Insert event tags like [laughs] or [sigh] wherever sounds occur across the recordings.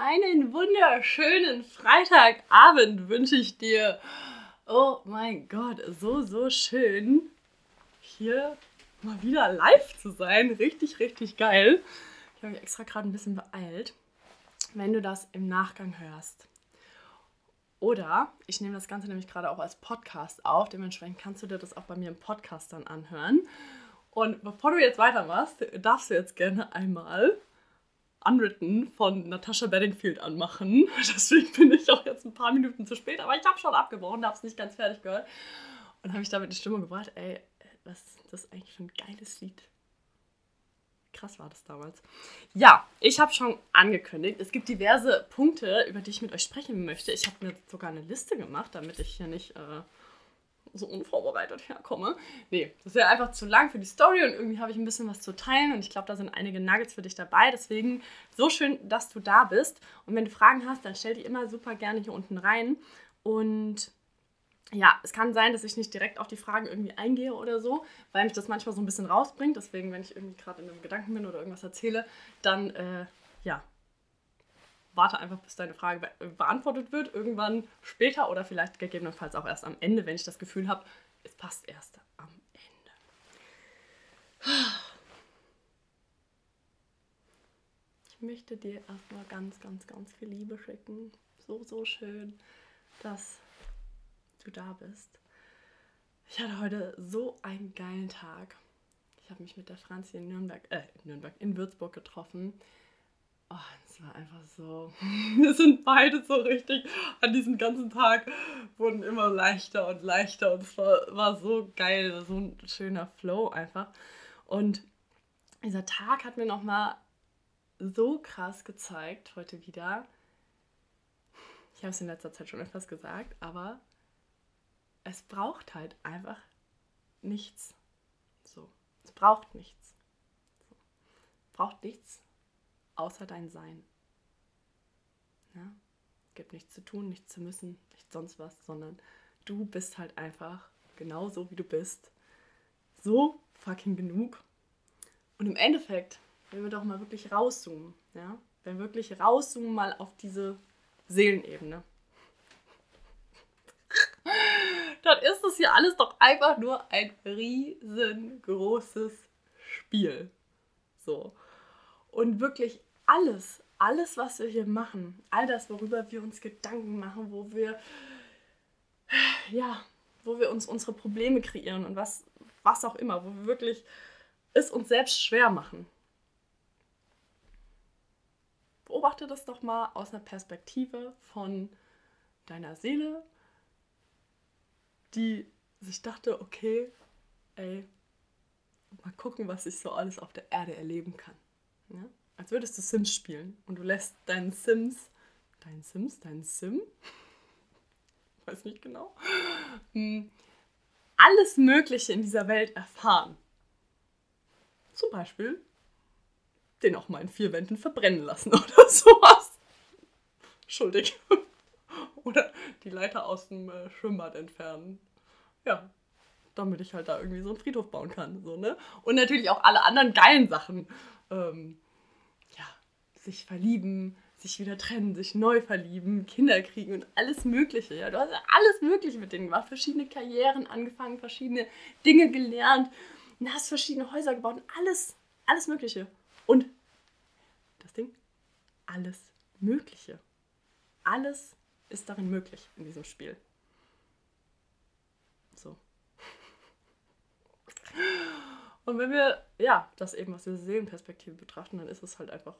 einen wunderschönen Freitagabend wünsche ich dir. Oh mein Gott, so, so schön, hier mal wieder live zu sein. Richtig, richtig geil. Ich habe mich extra gerade ein bisschen beeilt. Wenn du das im Nachgang hörst. Oder ich nehme das Ganze nämlich gerade auch als Podcast auf. Dementsprechend kannst du dir das auch bei mir im Podcast dann anhören. Und bevor du jetzt weitermachst, darfst du jetzt gerne einmal Unwritten von Natasha Bedingfield anmachen. [laughs] Deswegen bin ich auch jetzt ein paar Minuten zu spät, aber ich habe schon abgebrochen, habe es nicht ganz fertig gehört. Und habe ich damit die Stimme gebracht, ey, was ist das eigentlich für ein geiles Lied? Krass war das damals. Ja, ich habe schon angekündigt, es gibt diverse Punkte, über die ich mit euch sprechen möchte. Ich habe mir sogar eine Liste gemacht, damit ich hier nicht äh, so unvorbereitet herkomme. Nee, das wäre einfach zu lang für die Story und irgendwie habe ich ein bisschen was zu teilen und ich glaube, da sind einige Nuggets für dich dabei. Deswegen so schön, dass du da bist. Und wenn du Fragen hast, dann stell die immer super gerne hier unten rein. Und ja, es kann sein, dass ich nicht direkt auf die Fragen irgendwie eingehe oder so, weil mich das manchmal so ein bisschen rausbringt. Deswegen, wenn ich irgendwie gerade in einem Gedanken bin oder irgendwas erzähle, dann äh, ja, warte einfach, bis deine Frage be beantwortet wird, irgendwann später oder vielleicht gegebenenfalls auch erst am Ende, wenn ich das Gefühl habe, es passt erst am Ende. Ich möchte dir erstmal ganz, ganz, ganz viel Liebe schicken. So, so schön, dass du da bist. Ich hatte heute so einen geilen Tag. Ich habe mich mit der Franzi in Nürnberg, äh, in Nürnberg, in Würzburg getroffen. Oh, es war einfach so. [laughs] Wir sind beide so richtig an diesem ganzen Tag wurden immer leichter und leichter und es war, war so geil, so ein schöner Flow einfach. Und dieser Tag hat mir nochmal so krass gezeigt, heute wieder. Ich habe es in letzter Zeit schon etwas gesagt, aber es braucht halt einfach nichts. So, es braucht nichts. So. Braucht nichts außer dein Sein. Ja? Gibt nichts zu tun, nichts zu müssen, nichts sonst was, sondern du bist halt einfach genauso wie du bist. So fucking genug. Und im Endeffekt, wenn wir doch mal wirklich rauszoomen, ja, wenn wir wirklich rauszoomen mal auf diese Seelenebene, [laughs] dann ist das hier alles doch einfach nur ein riesengroßes Spiel. So. Und wirklich alles, alles, was wir hier machen, all das, worüber wir uns Gedanken machen, wo wir, ja, wo wir uns unsere Probleme kreieren und was, was auch immer, wo wir wirklich es uns selbst schwer machen. Beobachte das doch mal aus einer Perspektive von deiner Seele, die sich dachte, okay, ey, mal gucken, was ich so alles auf der Erde erleben kann. Ja? Als würdest du Sims spielen und du lässt deinen Sims, deinen Sims, deinen Sim, [laughs] weiß nicht genau, hm, alles Mögliche in dieser Welt erfahren. Zum Beispiel den auch mal in vier Wänden verbrennen lassen [laughs] oder sowas. Schuldig. [laughs] Oder die Leiter aus dem äh, Schwimmbad entfernen. Ja, damit ich halt da irgendwie so einen Friedhof bauen kann. So, ne? Und natürlich auch alle anderen geilen Sachen. Ähm, sich verlieben, sich wieder trennen, sich neu verlieben, Kinder kriegen und alles Mögliche. Ja, du hast alles Mögliche mit denen gemacht, verschiedene Karrieren angefangen, verschiedene Dinge gelernt, und hast verschiedene Häuser gebaut und alles, alles Mögliche. Und das Ding, alles Mögliche. Alles ist darin möglich in diesem Spiel. So. [laughs] Und wenn wir, ja, das eben aus der Seelenperspektive betrachten, dann ist es halt einfach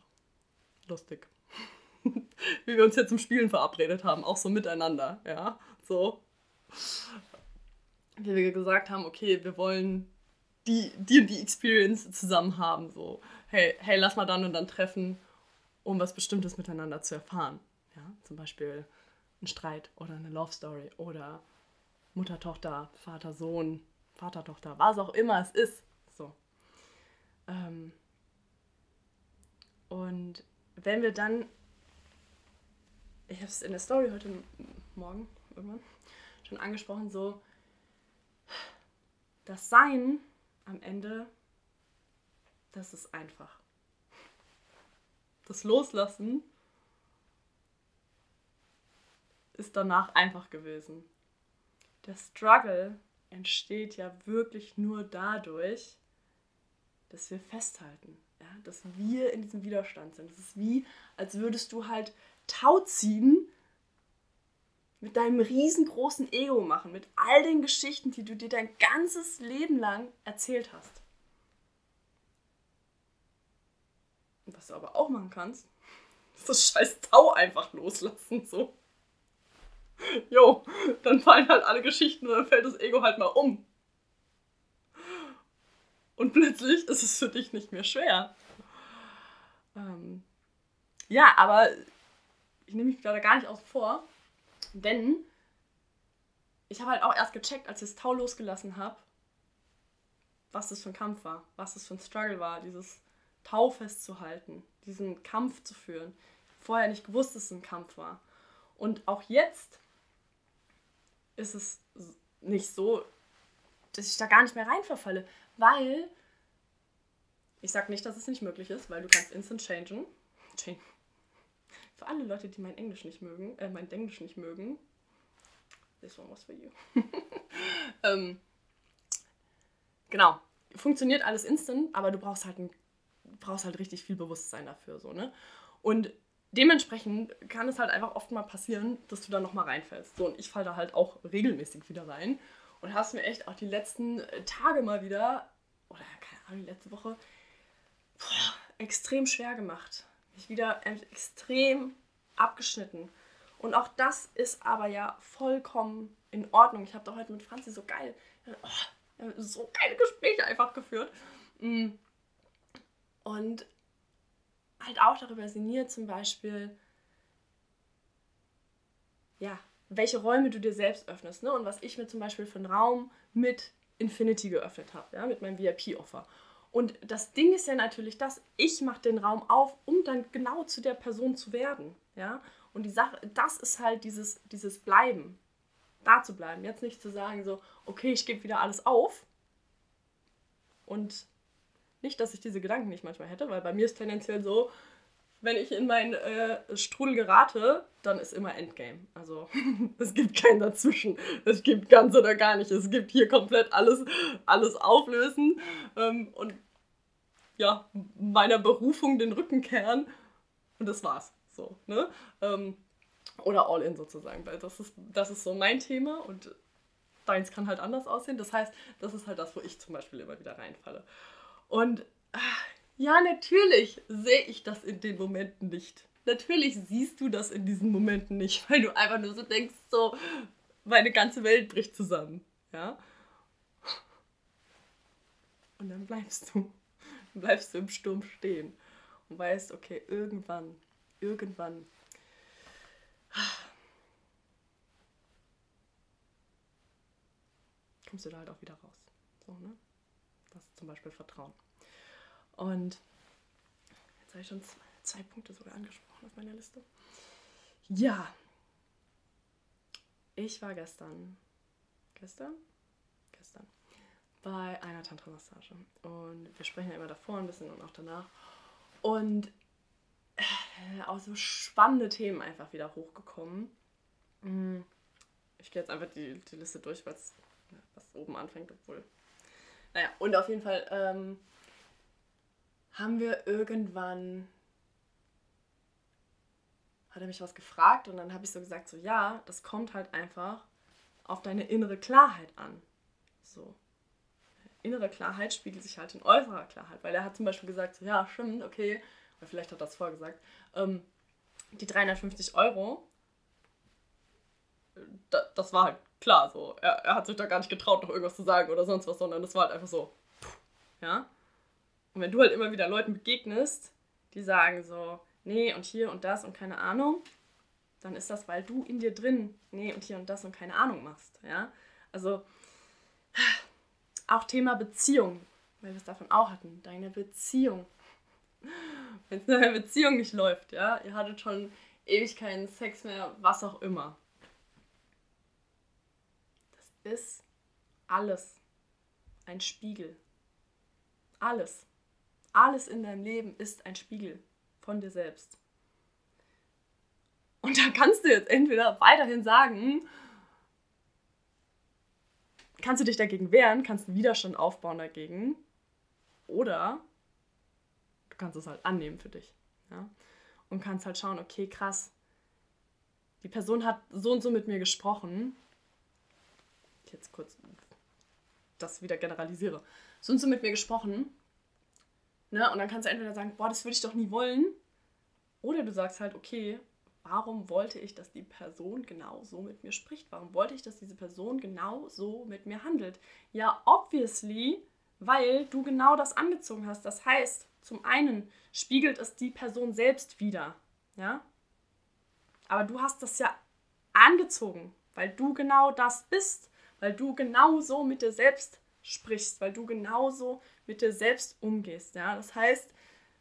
lustig. [laughs] Wie wir uns hier zum Spielen verabredet haben, auch so miteinander, ja, so. Wie wir gesagt haben, okay, wir wollen die, die und die Experience zusammen haben, so. Hey, hey, lass mal dann und dann treffen, um was Bestimmtes miteinander zu erfahren. Ja, zum Beispiel ein Streit oder eine Love Story oder Mutter, Tochter, Vater, Sohn, Vater, Tochter, was auch immer es ist. So. Ähm, und wenn wir dann, ich habe es in der Story heute Morgen irgendwann schon angesprochen, so das Sein am Ende, das ist einfach. Das Loslassen ist danach einfach gewesen. Der Struggle entsteht ja wirklich nur dadurch, dass wir festhalten, ja? dass wir in diesem Widerstand sind. Es ist wie, als würdest du halt Tau ziehen mit deinem riesengroßen Ego machen, mit all den Geschichten, die du dir dein ganzes Leben lang erzählt hast. Und was du aber auch machen kannst, [laughs] ist das scheiß Tau einfach loslassen, so. Jo, dann fallen halt alle Geschichten und dann fällt das Ego halt mal um. Und plötzlich ist es für dich nicht mehr schwer. Ähm, ja, aber ich nehme mich gerade gar nicht aus vor, denn ich habe halt auch erst gecheckt, als ich das Tau losgelassen habe, was das für ein Kampf war, was das für ein Struggle war, dieses Tau festzuhalten, diesen Kampf zu führen. Vorher nicht gewusst, dass es ein Kampf war. Und auch jetzt ist es nicht so, dass ich da gar nicht mehr reinverfalle, weil ich sage nicht, dass es nicht möglich ist, weil du kannst instant changen. Change. Für alle Leute, die mein Englisch nicht mögen, äh, mein Englisch nicht mögen, this one was for you. [laughs] ähm, genau, funktioniert alles instant, aber du brauchst halt ein, brauchst halt richtig viel Bewusstsein dafür, so ne. Und dementsprechend kann es halt einfach oft mal passieren, dass du da nochmal reinfällst. So, und ich falle da halt auch regelmäßig wieder rein. Und hast mir echt auch die letzten Tage mal wieder, oder keine Ahnung, letzte Woche, boah, extrem schwer gemacht. Mich wieder extrem abgeschnitten. Und auch das ist aber ja vollkommen in Ordnung. Ich habe da heute mit Franzi so geil, oh, so geile Gespräche einfach geführt. Mm. Und halt auch darüber sinniert, zum Beispiel, ja, welche Räume du dir selbst öffnest. Ne? Und was ich mir zum Beispiel für einen Raum mit Infinity geöffnet habe, ja, mit meinem VIP-Offer. Und das Ding ist ja natürlich das, ich mache den Raum auf, um dann genau zu der Person zu werden. Ja? Und die Sache, das ist halt dieses, dieses Bleiben. Da zu bleiben. Jetzt nicht zu sagen, so, okay, ich gebe wieder alles auf und nicht, dass ich diese Gedanken nicht manchmal hätte, weil bei mir ist tendenziell so, wenn ich in meinen äh, Strudel gerate, dann ist immer Endgame. Also [laughs] es gibt keinen dazwischen. Es gibt ganz oder gar nicht. Es gibt hier komplett alles, alles auflösen ähm, und ja, meiner Berufung den Rücken kehren und das war's. So, ne? Ähm, oder all in sozusagen, weil das ist, das ist so mein Thema und deins kann halt anders aussehen. Das heißt, das ist halt das, wo ich zum Beispiel immer wieder reinfalle. Und ach, ja, natürlich sehe ich das in den Momenten nicht. Natürlich siehst du das in diesen Momenten nicht, [laughs] weil du einfach nur so denkst, so, meine ganze Welt bricht zusammen. Ja? Und dann bleibst du, [laughs] bleibst du im Sturm stehen und weißt, okay, irgendwann, irgendwann [sighs] kommst du da halt auch wieder raus. So, ne? Das ist zum Beispiel Vertrauen. Und jetzt habe ich schon zwei, zwei Punkte sogar angesprochen auf meiner Liste. Ja, ich war gestern, gestern? Gestern, bei einer Tantra-Massage. Und wir sprechen ja immer davor ein bisschen und auch danach. Und äh, auch so spannende Themen einfach wieder hochgekommen. Mm, ich gehe jetzt einfach die, die Liste durch, was oben anfängt, obwohl naja, und auf jeden Fall ähm, haben wir irgendwann, hat er mich was gefragt und dann habe ich so gesagt, so ja, das kommt halt einfach auf deine innere Klarheit an. So. Innere Klarheit spiegelt sich halt in äußerer Klarheit, weil er hat zum Beispiel gesagt, so ja, stimmt, okay, oder vielleicht hat er das vorgesagt, ähm, die 350 Euro, das war halt klar so. Er, er hat sich da gar nicht getraut, noch irgendwas zu sagen oder sonst was, sondern das war halt einfach so. Ja? Und wenn du halt immer wieder Leuten begegnest, die sagen so, nee und hier und das und keine Ahnung, dann ist das, weil du in dir drin nee und hier und das und keine Ahnung machst. Ja? Also auch Thema Beziehung, weil wir es davon auch hatten, deine Beziehung. Wenn es in deiner Beziehung nicht läuft, ja, ihr hattet schon ewig keinen Sex mehr, was auch immer ist alles ein Spiegel. Alles. Alles in deinem Leben ist ein Spiegel von dir selbst. Und da kannst du jetzt entweder weiterhin sagen, kannst du dich dagegen wehren, kannst einen Widerstand aufbauen dagegen. Oder du kannst es halt annehmen für dich. Ja? Und kannst halt schauen, okay, krass, die Person hat so und so mit mir gesprochen. Jetzt kurz das wieder generalisiere. So und so mit mir gesprochen. Ne? Und dann kannst du entweder sagen, boah, das würde ich doch nie wollen. Oder du sagst halt, okay, warum wollte ich, dass die Person genau so mit mir spricht? Warum wollte ich, dass diese Person genau so mit mir handelt? Ja, obviously, weil du genau das angezogen hast. Das heißt, zum einen spiegelt es die Person selbst wieder, ja? Aber du hast das ja angezogen, weil du genau das bist, weil du genau so mit dir selbst sprichst, weil du genauso mit dir selbst umgehst, ja? Das heißt,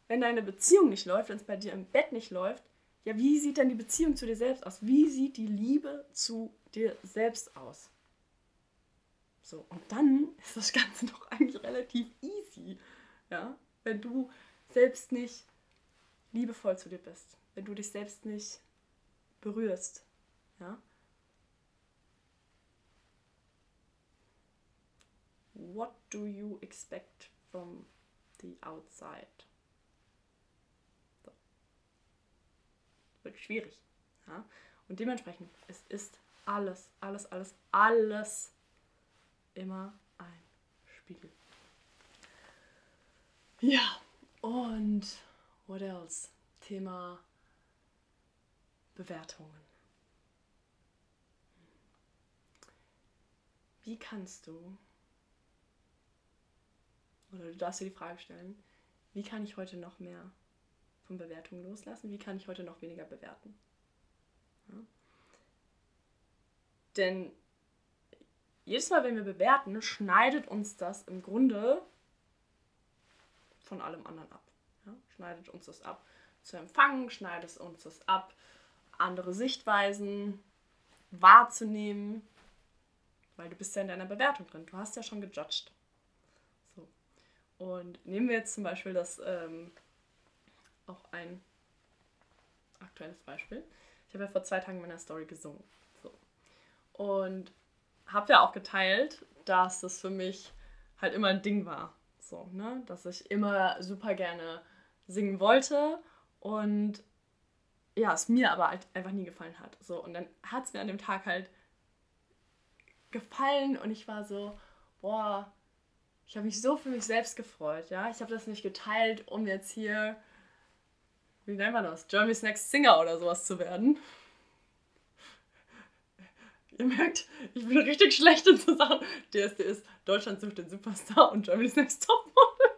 wenn deine Beziehung nicht läuft, wenn es bei dir im Bett nicht läuft, ja, wie sieht denn die Beziehung zu dir selbst aus? Wie sieht die Liebe zu dir selbst aus? So, und dann [laughs] ist das Ganze doch eigentlich relativ easy, ja, wenn du selbst nicht liebevoll zu dir bist, wenn du dich selbst nicht berührst, ja. What do you expect from the outside? wird schwierig. Ja? Und dementsprechend, es ist alles, alles, alles, alles immer ein Spiegel. Ja, und what else? Thema Bewertungen. Wie kannst du, du darfst dir die Frage stellen, wie kann ich heute noch mehr von Bewertungen loslassen? Wie kann ich heute noch weniger bewerten? Ja. Denn jedes Mal, wenn wir bewerten, schneidet uns das im Grunde von allem anderen ab. Ja. Schneidet uns das ab zu empfangen, schneidet uns das ab, andere Sichtweisen wahrzunehmen, weil du bist ja in deiner Bewertung drin. Du hast ja schon gejudged. Und nehmen wir jetzt zum Beispiel das ähm, auch ein aktuelles Beispiel. Ich habe ja vor zwei Tagen in meiner Story gesungen. So. Und habe ja auch geteilt, dass das für mich halt immer ein Ding war. So, ne? Dass ich immer super gerne singen wollte und ja, es mir aber halt einfach nie gefallen hat. So, und dann hat es mir an dem Tag halt gefallen und ich war so, boah, ich habe mich so für mich selbst gefreut, ja. Ich habe das nicht geteilt, um jetzt hier wie nennt man das? Germany's Next Singer oder sowas zu werden. [laughs] Ihr merkt, ich bin richtig schlecht in so Sachen. DSDS, Deutschland sucht den Superstar und Germany's Next Topmodel. [laughs]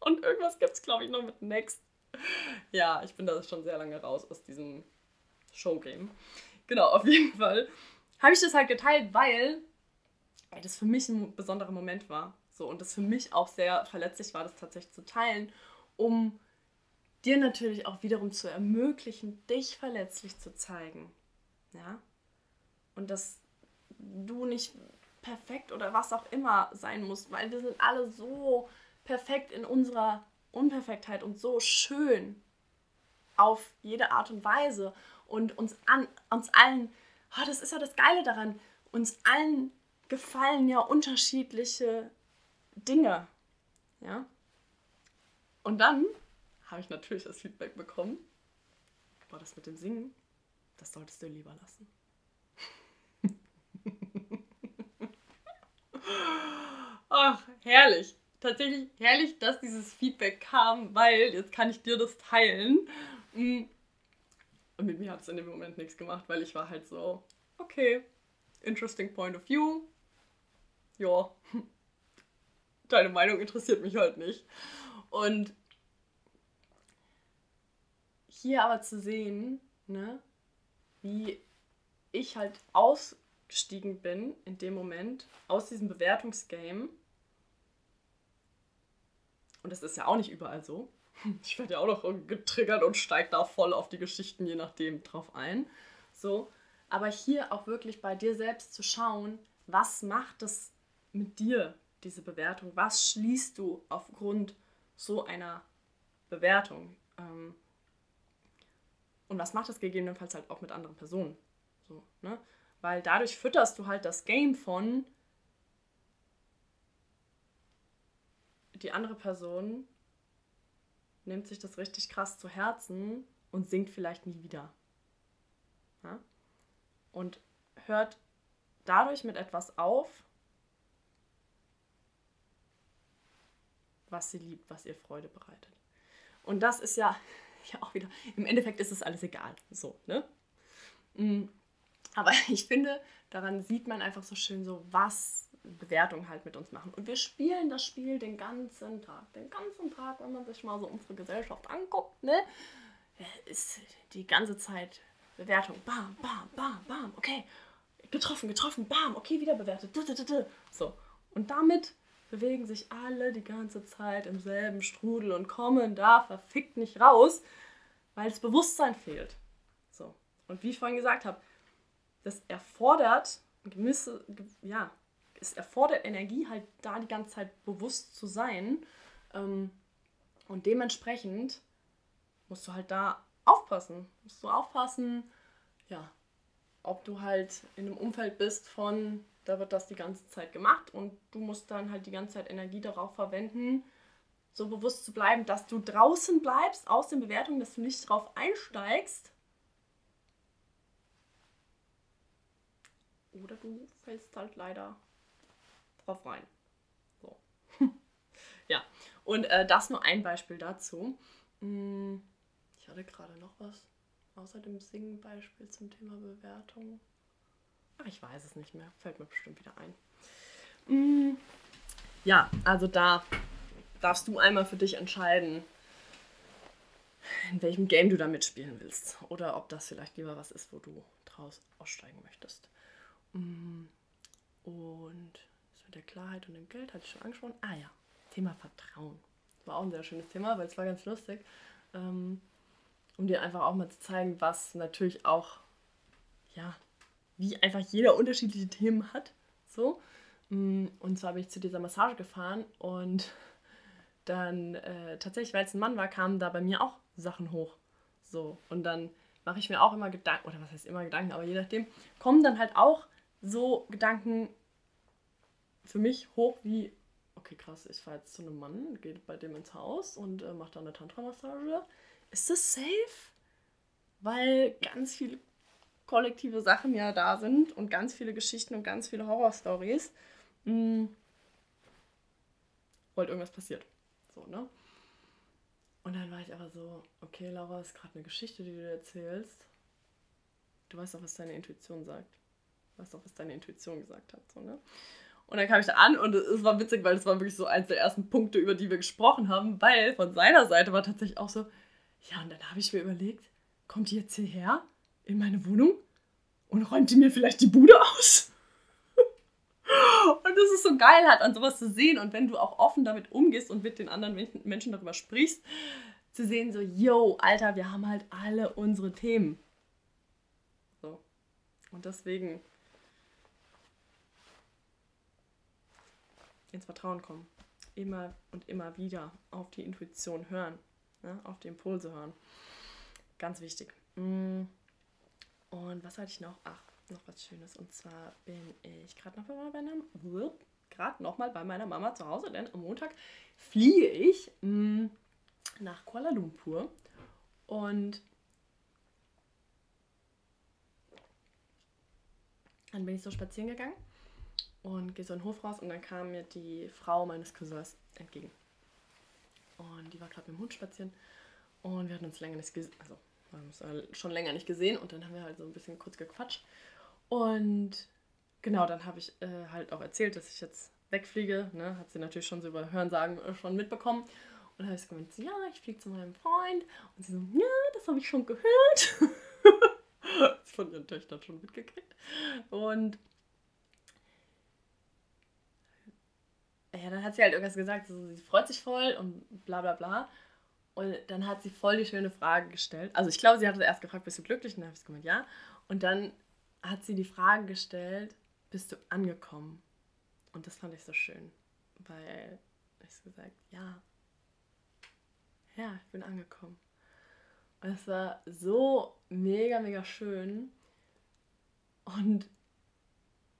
Und irgendwas gibt es, glaube ich, noch mit Next. Ja, ich bin da schon sehr lange raus aus diesem Showgame. Genau, auf jeden Fall habe ich das halt geteilt, weil das für mich ein besonderer Moment war. So, und das für mich auch sehr verletzlich war, das tatsächlich zu teilen, um dir natürlich auch wiederum zu ermöglichen, dich verletzlich zu zeigen. Ja? Und dass du nicht perfekt oder was auch immer sein musst, weil wir sind alle so perfekt in unserer Unperfektheit und so schön auf jede Art und Weise und uns an uns allen, oh, das ist ja das Geile daran, uns allen gefallen ja unterschiedliche Dinge, ja. Und dann habe ich natürlich das Feedback bekommen. War das mit dem Singen? Das solltest du lieber lassen. [laughs] Ach, herrlich. Tatsächlich herrlich, dass dieses Feedback kam, weil jetzt kann ich dir das teilen. Mm. Und mit mir hat es in dem Moment nichts gemacht, weil ich war halt so, okay, interesting point of view. Ja, [laughs] deine Meinung interessiert mich halt nicht. Und hier aber zu sehen, ne, wie ich halt ausgestiegen bin in dem Moment aus diesem Bewertungsgame. Und das ist ja auch nicht überall so. [laughs] Ich werde ja auch noch getriggert und steige da voll auf die Geschichten, je nachdem, drauf ein. So. Aber hier auch wirklich bei dir selbst zu schauen, was macht das mit dir, diese Bewertung? Was schließt du aufgrund so einer Bewertung? Ähm, Und was macht das gegebenenfalls halt auch mit anderen Personen? So, ne? Weil dadurch fütterst du halt das Game von die andere Person nimmt sich das richtig krass zu Herzen und singt vielleicht nie wieder. Ja? Und hört dadurch mit etwas auf, was sie liebt, was ihr Freude bereitet. Und das ist ja, [laughs] ja auch wieder, im Endeffekt ist es alles egal. So, ne? Mm, aber [laughs] ich finde, daran sieht man einfach so schön so, was Bewertungen halt mit uns machen. Und wir spielen das Spiel den ganzen Tag. Den ganzen Tag, wenn man sich mal so unsere Gesellschaft anguckt, ne? Ist die ganze Zeit Bewertung. Bam, bam, bam, bam. Okay, getroffen, getroffen, bam. Okay, wieder bewertet. So. Und damit bewegen sich alle die ganze Zeit im selben Strudel und kommen da verfickt nicht raus, weil das Bewusstsein fehlt. So. Und wie ich vorhin gesagt habe, das erfordert gewisse, ja, es erfordert Energie, halt da die ganze Zeit bewusst zu sein. Ähm, und dementsprechend musst du halt da aufpassen. Musst du aufpassen, ja, ob du halt in einem Umfeld bist von, da wird das die ganze Zeit gemacht und du musst dann halt die ganze Zeit Energie darauf verwenden, so bewusst zu bleiben, dass du draußen bleibst aus den Bewertungen, dass du nicht drauf einsteigst. Oder du fällst halt leider drauf rein. So. [laughs] ja, und äh, das nur ein Beispiel dazu. Hm, ich hatte gerade noch was außer dem Singen-Beispiel zum Thema Bewertung. Ach, ich weiß es nicht mehr. Fällt mir bestimmt wieder ein. Hm, ja, also da darfst du einmal für dich entscheiden, in welchem Game du da mitspielen willst. Oder ob das vielleicht lieber was ist, wo du draus aussteigen möchtest. Hm, und der Klarheit und dem Geld, hatte ich schon angesprochen. Ah ja, Thema Vertrauen. Das war auch ein sehr schönes Thema, weil es war ganz lustig. Ähm, um dir einfach auch mal zu zeigen, was natürlich auch, ja, wie einfach jeder unterschiedliche Themen hat. So. Mm, und zwar bin ich zu dieser Massage gefahren und [laughs] dann äh, tatsächlich, weil es ein Mann war, kamen da bei mir auch Sachen hoch. So. Und dann mache ich mir auch immer Gedanken, oder was heißt immer Gedanken, aber je nachdem, kommen dann halt auch so Gedanken, für mich hoch wie, okay, krass, ich fahre jetzt zu einem Mann, gehe bei dem ins Haus und äh, mache da eine Tantra-Massage. Ist das safe? Weil ganz viele kollektive Sachen ja da sind und ganz viele Geschichten und ganz viele Horror-Stories. Hm, wollte irgendwas passiert. So, ne? Und dann war ich aber so, okay, Laura, ist gerade eine Geschichte, die du erzählst. Du weißt doch, was deine Intuition sagt. Du weißt doch, was deine Intuition gesagt hat. So, ne? Und dann kam ich da an und es war witzig, weil es war wirklich so eins der ersten Punkte, über die wir gesprochen haben, weil von seiner Seite war tatsächlich auch so, ja, und dann habe ich mir überlegt, kommt die jetzt hierher in meine Wohnung und räumt die mir vielleicht die Bude aus? [laughs] und das ist so geil, halt an sowas zu sehen und wenn du auch offen damit umgehst und mit den anderen Menschen darüber sprichst, zu sehen so, yo, Alter, wir haben halt alle unsere Themen. So. Und deswegen ins Vertrauen kommen. Immer und immer wieder auf die Intuition hören, ne? auf die Impulse hören. Ganz wichtig. Mm. Und was hatte ich noch? Ach, noch was Schönes. Und zwar bin ich gerade noch bei meiner gerade noch mal bei meiner Mama zu Hause, denn am Montag fliege ich mm, nach Kuala Lumpur und dann bin ich so spazieren gegangen und gehe so in den Hof raus und dann kam mir die Frau meines Cousins entgegen. Und die war gerade mit dem Hund spazieren und wir hatten uns länger nicht gesehen, also wir haben uns schon länger nicht gesehen und dann haben wir halt so ein bisschen kurz gequatscht. Und genau, dann habe ich äh, halt auch erzählt, dass ich jetzt wegfliege. Ne? Hat sie natürlich schon so über Hörensagen äh, schon mitbekommen. Und dann habe ich gemeint, ja, ich fliege zu meinem Freund. Und sie so, ja, das habe ich schon gehört. [laughs] von ihren Töchtern schon mitgekriegt. Und ja, dann hat sie halt irgendwas gesagt, so, sie freut sich voll und bla bla bla. Und dann hat sie voll die schöne Frage gestellt. Also ich glaube, sie hatte erst gefragt, bist du glücklich? Und dann habe ich gemeint, ja. Und dann hat sie die Frage gestellt, bist du angekommen? Und das fand ich so schön, weil ich gesagt, ja, ja, ich bin angekommen. Und es war so mega, mega schön. Und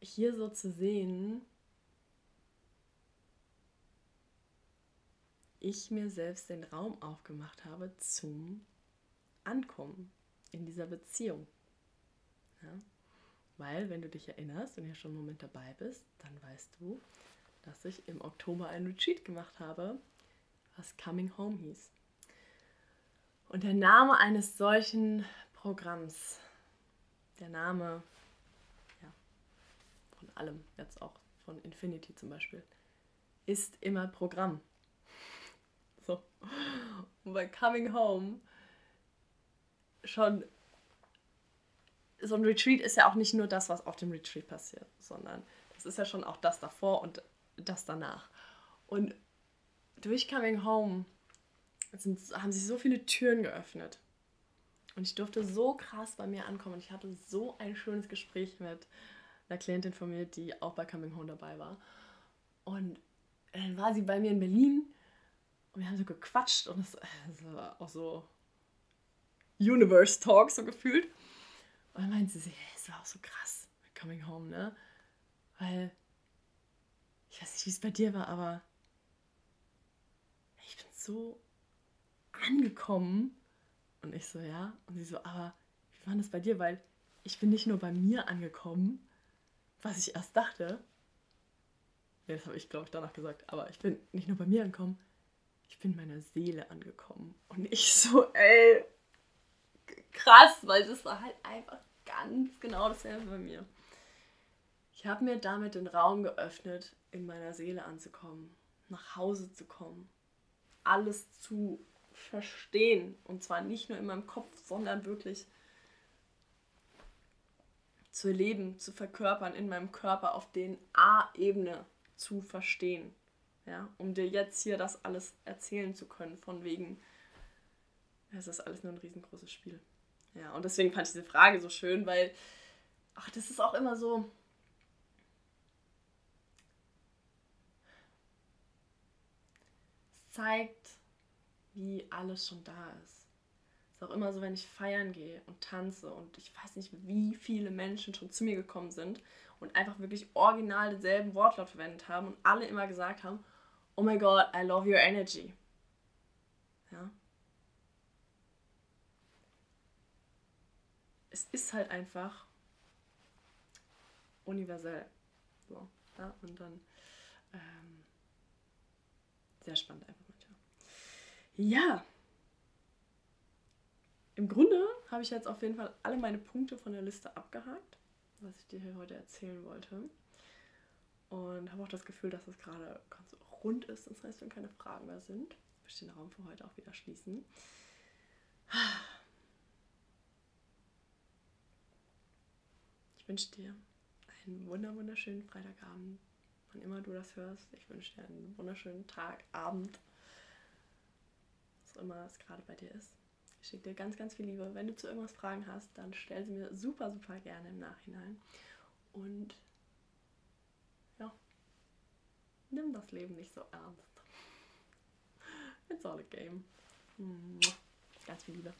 hier so zu sehen, ich mir selbst den Raum aufgemacht habe zum Ankommen in dieser Beziehung. Ja? Weil, wenn du dich erinnerst und ja schon einen Moment dabei bist, dann weißt du, dass ich im Oktober ein Retreat gemacht habe, was Coming Home hieß. Und der Name eines solchen Programms, der Name ja, von allem, jetzt auch von Infinity zum Beispiel, ist immer Programm. Und bei Coming Home schon so ein Retreat ist ja auch nicht nur das, was auf dem Retreat passiert, sondern das ist ja schon auch das davor und das danach. Und durch Coming Home sind, haben sich so viele Türen geöffnet. Und ich durfte so krass bei mir ankommen. Und ich hatte so ein schönes Gespräch mit einer Klientin von mir, die auch bei Coming Home dabei war. Und dann war sie bei mir in Berlin und wir haben so gequatscht und es war auch so Universe Talk so gefühlt. Und dann meinte sie, hey, es war auch so krass Coming Home, ne? Weil, ich weiß nicht, wie es bei dir war, aber ich bin so angekommen. Und ich so, ja. Und sie so, aber wie war das bei dir? Weil ich bin nicht nur bei mir angekommen, was ich erst dachte. Ja, das habe ich, glaube ich, danach gesagt. Aber ich bin nicht nur bei mir angekommen, ich bin meiner Seele angekommen. Und ich so, ey, krass, weil das war halt einfach ganz genau dasselbe bei mir. Ich habe mir damit den Raum geöffnet, in meiner Seele anzukommen, nach Hause zu kommen, alles zu verstehen. Und zwar nicht nur in meinem Kopf, sondern wirklich zu leben, zu verkörpern, in meinem Körper auf den A-Ebene zu verstehen. Ja, um dir jetzt hier das alles erzählen zu können, von wegen, es ist alles nur ein riesengroßes Spiel. Ja, und deswegen fand ich diese Frage so schön, weil, ach, das ist auch immer so. Es zeigt, wie alles schon da ist. Es ist auch immer so, wenn ich feiern gehe und tanze und ich weiß nicht, wie viele Menschen schon zu mir gekommen sind und einfach wirklich original denselben Wortlaut verwendet haben und alle immer gesagt haben, oh my god, I love your energy. Ja. es ist halt einfach universell. So, ja, und dann ähm, sehr spannend einfach manchmal. Ja. Im Grunde habe ich jetzt auf jeden Fall alle meine Punkte von der Liste abgehakt, was ich dir hier heute erzählen wollte. Und habe auch das Gefühl, dass es gerade ganz rund ist. Das heißt, wenn keine Fragen mehr sind, möchte ich den Raum für heute auch wieder schließen. Ich wünsche dir einen wunderschönen Freitagabend, wann immer du das hörst. Ich wünsche dir einen wunderschönen Tag, Abend, was immer es gerade bei dir ist. Ich schicke dir ganz, ganz viel Liebe. Wenn du zu irgendwas Fragen hast, dann stell sie mir super, super gerne im Nachhinein. Und nimm das Leben nicht so ernst. It's all a game. Ganz viel Liebe.